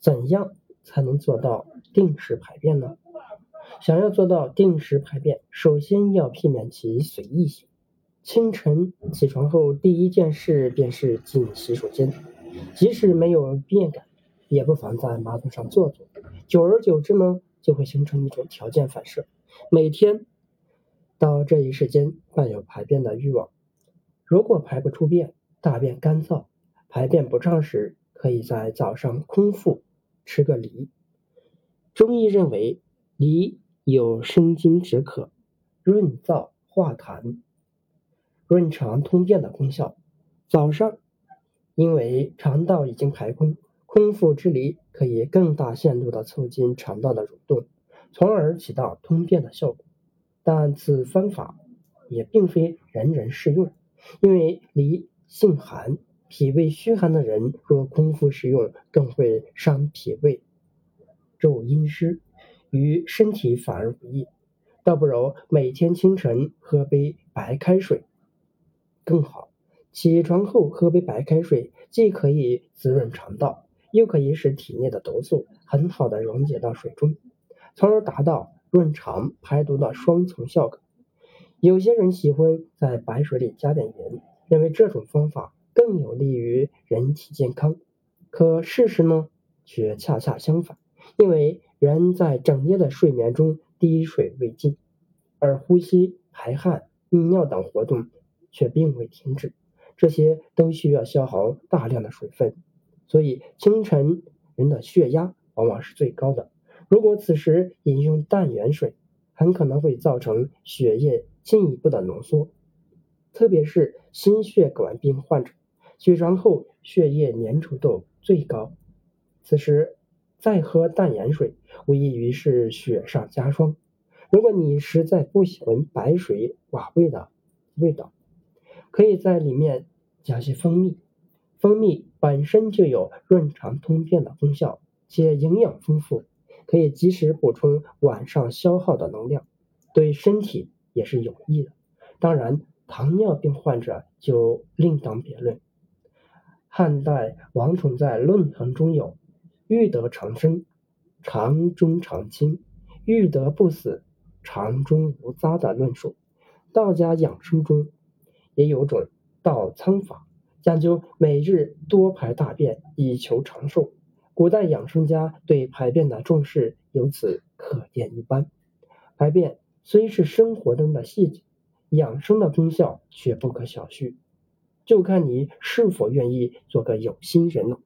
怎样才能做到定时排便呢？想要做到定时排便，首先要避免其随意性。清晨起床后，第一件事便是进洗手间，即使没有便感，也不妨在马桶上坐坐。久而久之呢，就会形成一种条件反射，每天到这一时间伴有排便的欲望。如果排不出便，大便干燥，排便不畅时，可以在早上空腹吃个梨。中医认为，梨有生津止渴、润燥化痰、润肠通便的功效。早上因为肠道已经排空，空腹吃梨可以更大限度地促进肠道的蠕动，从而起到通便的效果。但此方法也并非人人适用，因为梨性寒，脾胃虚寒的人若空腹食用，更会伤脾胃、骤阴湿。于身体反而不益，倒不如每天清晨喝杯白开水更好。起床后喝杯白开水，既可以滋润肠道，又可以使体内的毒素很好的溶解到水中，从而达到润肠排毒的双重效果。有些人喜欢在白水里加点盐，认为这种方法更有利于人体健康。可事实呢，却恰恰相反，因为。人在整夜的睡眠中滴水未进，而呼吸、排汗、泌尿等活动却并未停止，这些都需要消耗大量的水分，所以清晨人的血压往往是最高的。如果此时饮用淡盐水，很可能会造成血液进一步的浓缩，特别是心血管病患者，起床后血液粘稠度最高，此时。再喝淡盐水，无异于是雪上加霜。如果你实在不喜欢白水寡味的味道，可以在里面加些蜂蜜。蜂蜜本身就有润肠通便的功效，且营养丰富，可以及时补充晚上消耗的能量，对身体也是有益的。当然，糖尿病患者就另当别论。汉代王宠在《论衡》中有。欲得长生，长中常清；欲得不死，长中无渣的论述。道家养生中也有种道仓法，讲究每日多排大便，以求长寿。古代养生家对排便的重视由此可见一斑。排便虽是生活中的细节，养生的功效却不可小觑。就看你是否愿意做个有心人了。